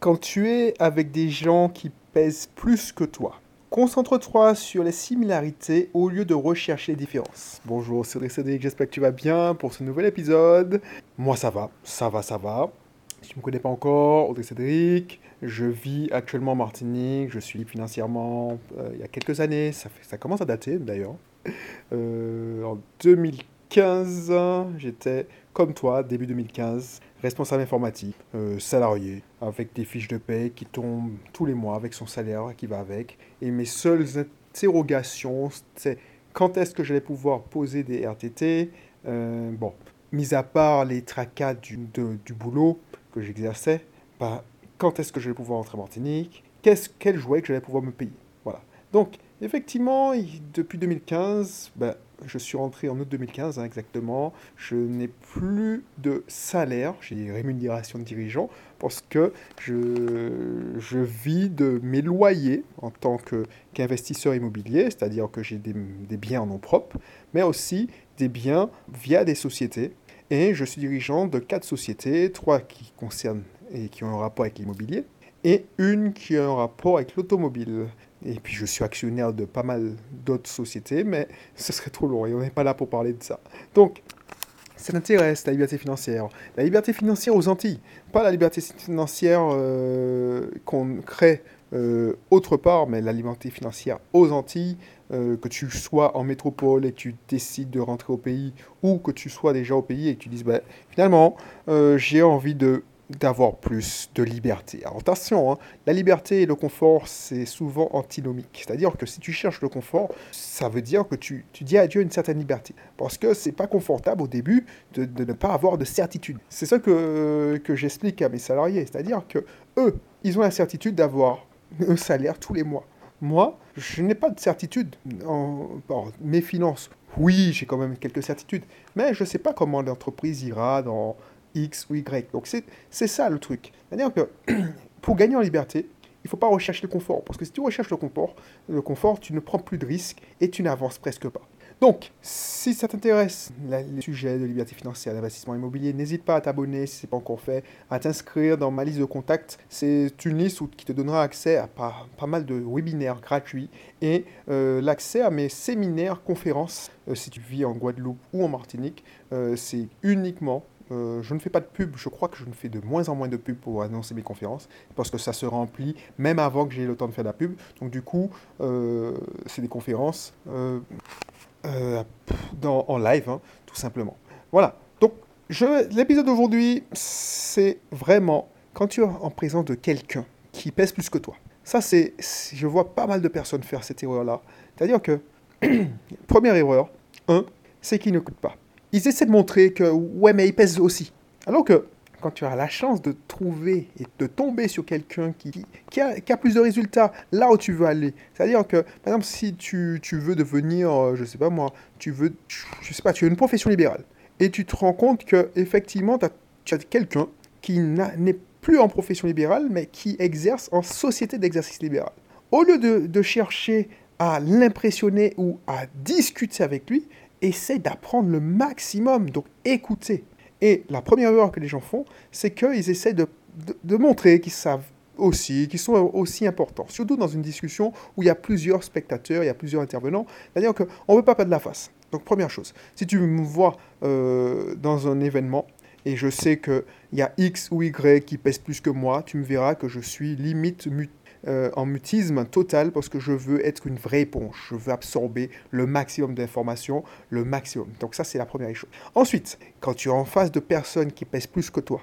quand tu es avec des gens qui pèsent plus que toi, concentre-toi sur les similarités au lieu de rechercher les différences. Bonjour, c'est Cédric, j'espère que tu vas bien pour ce nouvel épisode. Moi ça va, ça va, ça va. Si tu ne me connais pas encore, Audrey Cédric, je vis actuellement en Martinique, je suis libre financièrement euh, il y a quelques années, ça, commence à dater d'ailleurs. Euh, en 2015, j'étais comme toi, début 2015, responsable informatique, euh, salarié, avec des fiches de paie qui tombent tous les mois avec son salaire qui va avec. Et mes seules interrogations, c'est quand est-ce que j'allais pouvoir poser des RTT euh, Bon, mis à part les tracas du, du boulot que j'exerçais, bah, quand est-ce que j'allais pouvoir rentrer en Martinique? Qu'est-ce, Quel jouet que j'allais pouvoir me payer? Voilà. Donc, effectivement, depuis 2015, bah, je suis rentré en août 2015 hein, exactement. Je n'ai plus de salaire, j'ai rémunération de dirigeant parce que je, je vis de mes loyers en tant qu'investisseur immobilier, c'est-à-dire que j'ai des, des, biens en nom propre, mais aussi des biens via des sociétés. Et je suis dirigeant de quatre sociétés, trois qui concernent et qui ont un rapport avec l'immobilier, et une qui a un rapport avec l'automobile. Et puis je suis actionnaire de pas mal d'autres sociétés, mais ce serait trop long et on n'est pas là pour parler de ça. Donc, ça t'intéresse, la liberté financière. La liberté financière aux Antilles, pas la liberté financière euh, qu'on crée euh, autre part, mais la liberté financière aux Antilles, euh, que tu sois en métropole et que tu décides de rentrer au pays, ou que tu sois déjà au pays et que tu dises, bah, finalement, j'ai envie de d'avoir plus de liberté. Alors attention, hein, la liberté et le confort, c'est souvent antinomique. C'est-à-dire que si tu cherches le confort, ça veut dire que tu, tu dis à une certaine liberté. Parce que c'est pas confortable au début de, de, ne pas avoir de certitude. C'est ça que, que j'explique à mes salariés. C'est-à-dire que eux, ils ont la certitude d'avoir un salaire tous les mois. Moi, je n'ai pas de certitude en, en mes finances. Oui, j'ai quand même quelques certitudes, mais je ne sais pas comment l'entreprise ira dans X ou Y. Donc c'est ça le truc. C'est-à-dire que pour gagner en liberté, il ne faut pas rechercher le confort. Parce que si tu recherches le confort, le confort, tu ne prends plus de risques et tu n'avances presque pas. Donc, si ça t'intéresse, les sujets de liberté financière, d'investissement immobilier, n'hésite pas à t'abonner si ce n'est pas encore fait, à t'inscrire dans ma liste de contacts. C'est une liste qui te donnera accès à pas, pas mal de webinaires gratuits et euh, l'accès à mes séminaires, conférences, euh, si tu vis en Guadeloupe ou en Martinique. Euh, c'est uniquement euh, je ne fais pas de pub, je crois que je ne fais de moins en moins de pub pour annoncer mes conférences, parce que ça se remplit même avant que j'ai le temps de faire de la pub. Donc du coup, euh, c'est des conférences euh, en live, hein, tout simplement. Voilà. Donc l'épisode d'aujourd'hui, c'est vraiment quand tu es en présence de quelqu'un qui pèse plus que toi. Ça, c'est, je vois pas mal de personnes faire cette erreur-là. C'est-à-dire que, première erreur, un, c'est qu'ils ne coûtent pas ils essaient de montrer que, ouais, mais ils pèsent aussi. Alors que quand tu as la chance de trouver et de tomber sur quelqu'un qui, qui, a, qui, a, plus de résultats là où tu veux aller, c'est-à-dire que, par exemple, si tu, tu, veux devenir, euh, je sais pas moi, tu veux, je sais pas, tu as une profession libérale, et tu te rends compte que effectivement, tu as quelqu'un qui n'est plus en profession libérale, mais qui exerce en société d'exercice libéral. Au lieu de, de chercher à l'impressionner ou à discuter avec lui, essaie d'apprendre le maximum, donc écouter. Et la première erreur que les gens font, c'est qu'ils essaient de, de, montrer qu'ils savent aussi, qu'ils sont aussi importants. Surtout dans une discussion où il y a plusieurs spectateurs, il y a plusieurs intervenants. C'est-à-dire qu'on ne veut pas perdre la face. Donc première chose, si tu me vois euh, dans un événement et je sais qu'il y a X ou Y qui pèsent plus que moi, tu me verras que je suis limite mut euh, en mutisme total parce que je veux être une vraie éponge. Je veux absorber le maximum d'informations, le maximum. Donc ça, c'est la première chose. Ensuite, quand tu es en face de personnes qui pèsent plus que toi,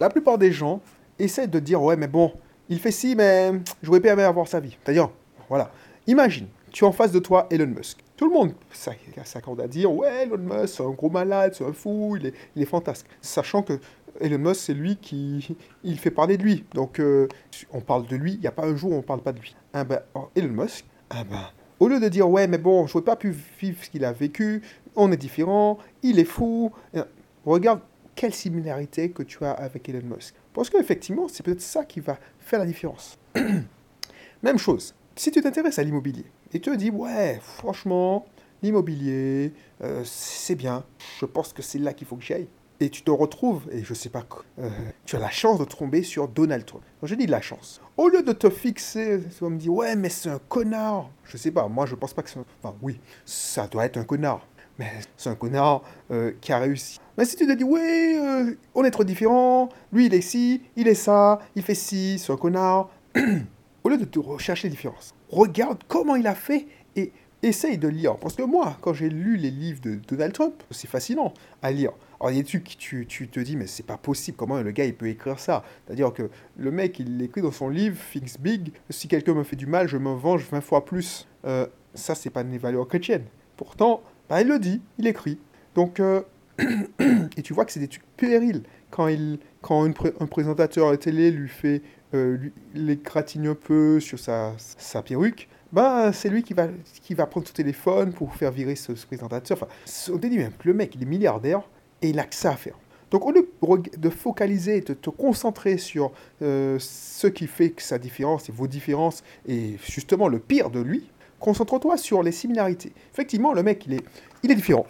la plupart des gens essaient de dire, ouais, mais bon, il fait ci, mais je voudrais bien avoir sa vie. C'est-à-dire, voilà. Imagine, tu es en face de toi Elon Musk. Tout le monde s'accorde à dire, ouais, Elon Musk, c'est un gros malade, c'est un fou, il est, il est fantastique. Sachant que Elon Musk, c'est lui qui il fait parler de lui. Donc, euh, on parle de lui, il n'y a pas un jour où on ne parle pas de lui. Ah ben, oh, Elon Musk, ah ben, au lieu de dire, ouais, mais bon, je ne pas pu vivre ce qu'il a vécu, on est différent, il est fou, euh, regarde quelle similarité que tu as avec Elon Musk. Parce qu'effectivement, c'est peut-être ça qui va faire la différence. Même chose, si tu t'intéresses à l'immobilier et tu te dis, ouais, franchement, l'immobilier, euh, c'est bien, je pense que c'est là qu'il faut que j'aille et tu te retrouves, et je sais pas, euh, tu as la chance de tomber sur Donald Trump. Dit de la chance. Au lieu de te fixer, tu vas me dire, ouais, mais c'est un connard. Je sais pas, moi je pense pas que c'est un... Enfin oui, ça doit être un connard. Mais c'est un connard euh, qui a réussi. Mais si tu te dis, ouais, euh, on est trop différents, lui il est ci, il est ça, il fait ci, c'est un connard. Au lieu de te rechercher les différences, regarde comment il a fait et essaye de lire. Parce que moi, quand j'ai lu les livres de Donald Trump, c'est fascinant à lire. Alors, il y a des trucs qui tu, tu te dis, mais c'est pas possible, comment le gars il peut écrire ça? C'est-à-dire que le mec, il écrit dans son livre, Fix Big, si quelqu'un me fait du mal, je me venge 20 fois plus. Euh, ça, c'est pas une valeur chrétienne. Pourtant, bah, il le dit, il écrit. Donc, euh, et tu vois que c'est des trucs périls. Quand, il, quand un présentateur à télé lui fait, euh, un peu sur sa, sa perruque, bah, c'est lui qui va, qui va prendre son téléphone pour faire virer ce, présentateur. Enfin, on dit même, le mec, il est milliardaire et il a que ça à faire. Donc, au lieu de focaliser, de te concentrer sur euh, ce qui fait que sa différence et vos différences, et justement le pire de lui, concentre-toi sur les similarités. Effectivement, le mec, il est, il est différent.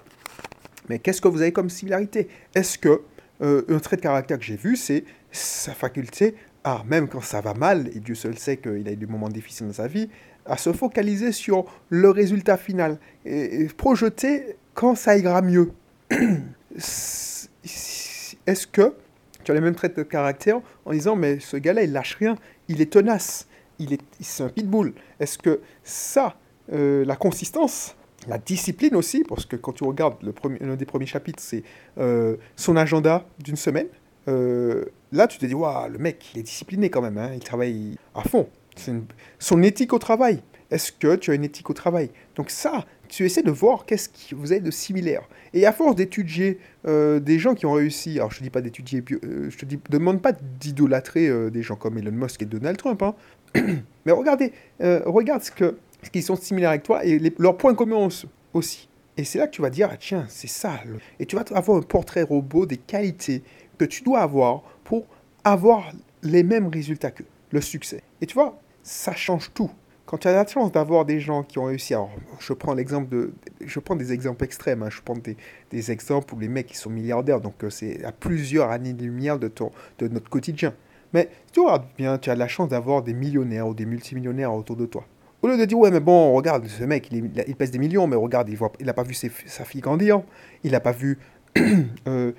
Mais qu'est-ce que vous avez comme similarité? Est-ce que euh, un trait de caractère que j'ai vu, c'est sa faculté à, même quand ça va mal, et Dieu seul sait qu'il a eu des moments difficiles dans sa vie, à se focaliser sur le résultat final et, projeter quand ça ira mieux. Est-ce que tu as les mêmes traits de caractère en disant mais ce gars-là il lâche rien, il est tenace, il est c'est un pitbull. Est-ce que ça, euh, la consistance, la discipline aussi, parce que quand tu regardes l'un des premiers chapitres, c'est euh, son agenda d'une semaine. Euh, là, tu te dis, waouh, le mec, il est discipliné quand même, hein, il travaille à fond. Son éthique au travail. Est-ce que tu as une éthique au travail? Donc ça, tu essaies de voir qu'est-ce que vous avez de similaire. Et à force d'étudier euh, des gens qui ont réussi, alors je ne dis pas d'étudier, euh, je te dis, demande pas d'idolâtrer euh, des gens comme Elon Musk et Donald Trump, hein. mais regardez, regarde ce que ce qui sont similaires avec toi et leurs points communs aussi. Et c'est là que tu vas dire, ah, tiens, c'est ça. Et tu vas avoir un portrait robot des qualités que tu dois avoir pour avoir les mêmes résultats que le succès. Et tu vois, ça change tout. Quand tu as la chance d'avoir des gens qui ont réussi, alors je prends l'exemple de, je prends des exemples extrêmes, hein. je prends des, des, exemples où les mecs qui sont milliardaires, donc euh, c'est à plusieurs années-lumière de, de notre quotidien. Mais tu regardes bien, tu as la chance d'avoir des millionnaires ou des multimillionnaires autour de toi. Au lieu de dire, ouais, mais bon, regarde, ce mec, il, il pèse des millions, mais regarde, il n'a il pas vu sa fille grandir, il n'a pas vu euh,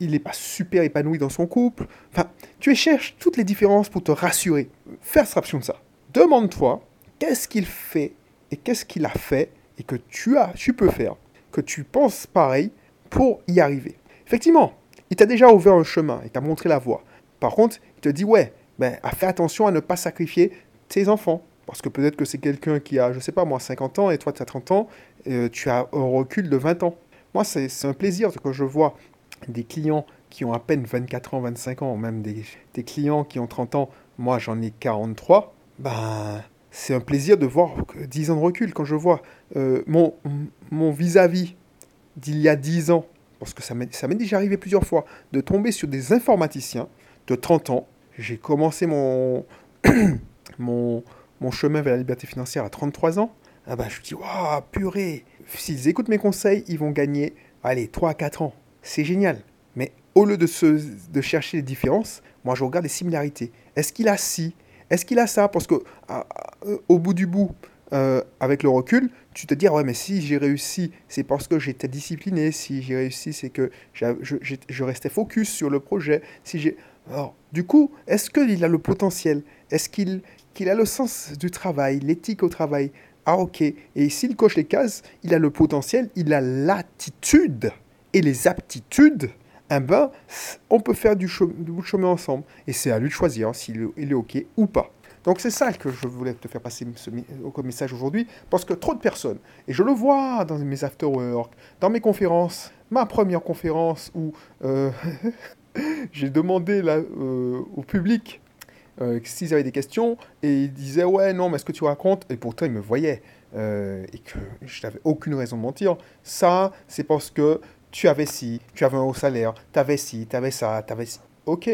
il n'est pas super épanoui dans son couple. Enfin, tu cherches toutes les différences pour te rassurer. Fais abstraction de ça. Demande-toi qu'est-ce qu'il fait et qu'est-ce qu'il a fait et que tu as, tu peux faire, que tu penses pareil pour y arriver. Effectivement, il t'a déjà ouvert un chemin, il t'a montré la voie. Par contre, il te dit ouais, ben, fais attention à ne pas sacrifier tes enfants. Parce que peut-être que c'est quelqu'un qui a, je sais pas moi, 50 ans et toi tu as 30 ans, euh, tu as un recul de 20 ans. Moi, c'est un plaisir quand je vois des clients qui ont à peine 24 ans, 25 ans, même des, clients qui ont 30 ans, moi j'en ai 43, ben, c'est un plaisir de voir 10 ans de recul quand je vois euh, mon, mon vis-à-vis d'il y a 10 ans, parce que ça m'est déjà arrivé plusieurs fois, de tomber sur des informaticiens de 30 ans. J'ai commencé mon, mon, mon chemin vers la liberté financière à 33 ans. Ah ben, je me dis, waouh, purée, s'ils écoutent mes conseils, ils vont gagner, allez, 3 à 4 ans c'est génial. Mais au lieu de, se, de chercher les différences, moi je regarde les similarités. Est-ce qu'il a ci? Est-ce qu'il a ça? Parce que au bout du bout, euh, avec le recul, tu te dis ah ouais mais si j'ai réussi, c'est parce que j'étais discipliné. Si j'ai réussi, c'est que je, je, restais focus sur le projet. Si j'ai alors, du coup, est-ce qu'il a le potentiel? Est-ce qu'il qu'il a le sens du travail, l'éthique au travail? Ah ok. Et s'il coche les cases, il a le potentiel, il a l'attitude et les aptitudes, eh ben, on peut faire du, bout de chemin ensemble. Et c'est à lui de choisir hein, s'il est OK ou pas. Donc c'est ça que je voulais te faire passer comme message aujourd'hui, parce que trop de personnes, et je le vois dans mes after-work, dans mes conférences, ma première conférence où euh, j'ai demandé là, euh, au public euh, s'ils avaient des questions, et ils disaient ouais non mais ce que tu racontes, et pourtant ils me voyaient, et que je n'avais aucune raison de mentir, ça c'est parce que tu avais ci, tu avais un haut salaire, tu avais ci, tu avais ça, tu avais ci. Ok,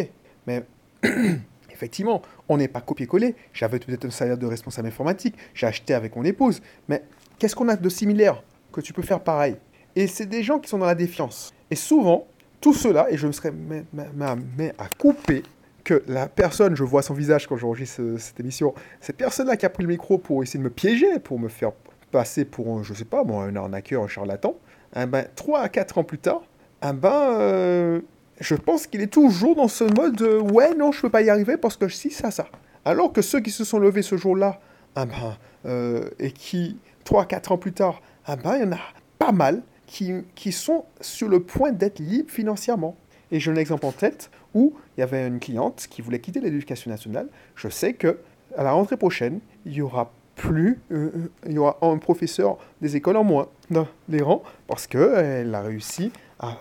mais effectivement, on n'est pas copié-collé. J'avais peut-être un salaire de responsable informatique, j'ai acheté avec mon épouse, mais qu'est-ce qu'on a de similaire que tu peux faire pareil? Et c'est des gens qui sont dans la défiance. Et souvent, tout cela, et je me serais mis à couper que la personne, je vois son visage quand j'enregistre cette émission, cette personne-là qui a pris le micro pour essayer de me piéger, pour me faire passer pour, un, je sais pas moi, un arnaqueur, un charlatan, eh ben, 3 à 4 ans plus tard, eh ben, euh, je pense qu'il est toujours dans ce mode de, ouais, non, je peux pas y arriver parce que si, ça, ça. Alors que ceux qui se sont levés ce jour-là, eh ben, euh, et qui, 3 à 4 ans plus tard, eh ben, il y en a pas mal qui, qui sont sur le point d'être libres financièrement. Et j'ai un exemple en tête où il y avait une cliente qui voulait quitter l'éducation nationale. Je sais que à la rentrée prochaine, il y aura plus, euh, euh, il y aura un professeur des écoles en moins dans les rangs parce qu'elle a réussi à,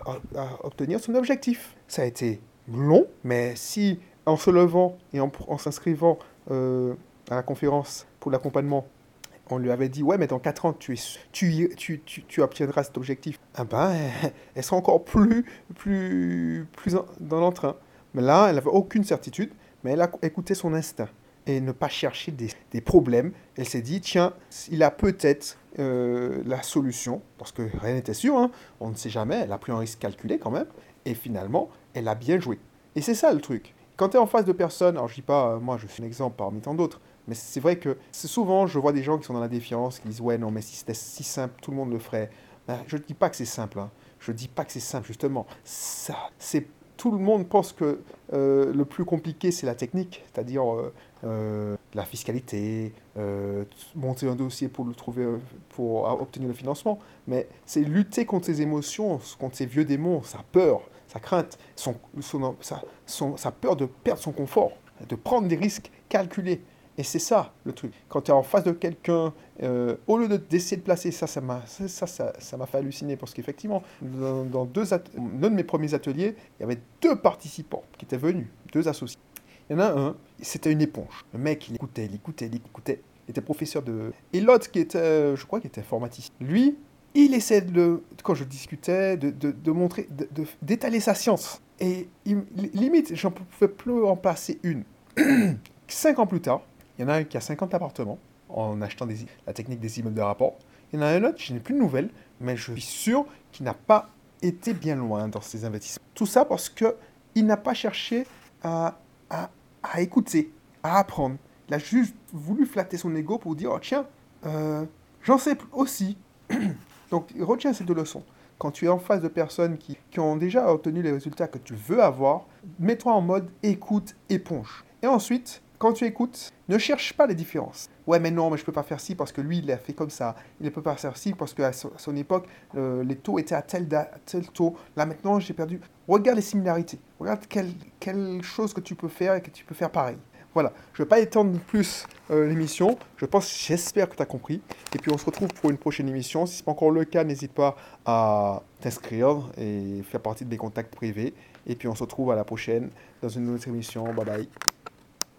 obtenir son objectif. Ça a été long, mais si en se levant et en, s'inscrivant euh, à la conférence pour l'accompagnement, on lui avait dit, ouais, mais dans 4 ans, tu, tu, tu, tu, obtiendras cet objectif. Ah ben, elle, sera encore plus, plus, plus dans l'entrain. Mais là, elle n'avait aucune certitude, mais elle a écouté son instinct et ne pas chercher des, problèmes. Elle s'est dit, tiens, il a peut-être euh, la solution, parce que rien n'était sûr, hein. on ne sait jamais, elle a pris un risque calculé quand même, et finalement, elle a bien joué. Et c'est ça le truc. Quand tu es en face de personnes, alors je dis pas, moi je suis un exemple parmi tant d'autres, mais c'est vrai que souvent, je vois des gens qui sont dans la défiance, qui disent, ouais, non, mais si c'était si simple, tout le monde le ferait. Ben, je ne dis pas que c'est simple, hein. je ne dis pas que c'est simple, justement. Ça, c'est tout le monde pense que euh, le plus compliqué, c'est la technique, c'est-à-dire euh, euh, la fiscalité, monter un dossier pour le trouver, pour obtenir le financement. Mais c'est lutter contre ses émotions, contre ses vieux démons, sa peur, sa crainte, son, sa peur de perdre son confort, de prendre des risques calculés. Et c'est ça le truc. Quand tu es en face de quelqu'un, euh, au lieu d'essayer de, placer ça, ça m'a ça, ça, ça fait halluciner parce qu'effectivement, dans, deux un de mes premiers ateliers, il y avait deux participants qui étaient venus, deux associés. Il y en a un, c'était une éponge. Le mec, il écoutait, il écoutait, il écoutait. Il était professeur de. Et l'autre qui était, je crois, qui était informaticien. Lui, il essaie de, quand je discutais, de, de, de montrer, d'étaler sa science. Et il, limite, j'en pouvais plus en passer une. Cinq ans plus tard, il y en a un qui a 50 appartements en achetant la technique des immeubles de rapport. Il y en a un autre, je n'ai plus de nouvelles, mais je suis sûr qu'il n'a pas été bien loin dans ses investissements. Tout ça parce qu'il n'a pas cherché à, à, écouter, à apprendre. Il a juste voulu flatter son ego pour dire, oh tiens, euh, j'en sais aussi. Donc retiens ces deux leçons. Quand tu es en face de personnes qui, qui ont déjà obtenu les résultats que tu veux avoir, mets-toi en mode écoute, éponge. Et ensuite, quand tu écoutes, ne cherche pas les différences. Ouais, mais non, mais je peux pas faire ci parce que lui, il l'a fait comme ça. Il ne peut pas faire ci parce qu'à son époque, les taux étaient à tel, tel taux. Là, maintenant, j'ai perdu. Regarde les similarités. Regarde quelle, quelle chose que tu peux faire et que tu peux faire pareil. Voilà, je ne vais pas étendre plus euh, l'émission. Je pense, j'espère que tu as compris. Et puis on se retrouve pour une prochaine émission. Si ce n'est pas encore le cas, n'hésite pas à t'inscrire et faire partie de mes contacts privés. Et puis on se retrouve à la prochaine dans une autre émission. Bye bye.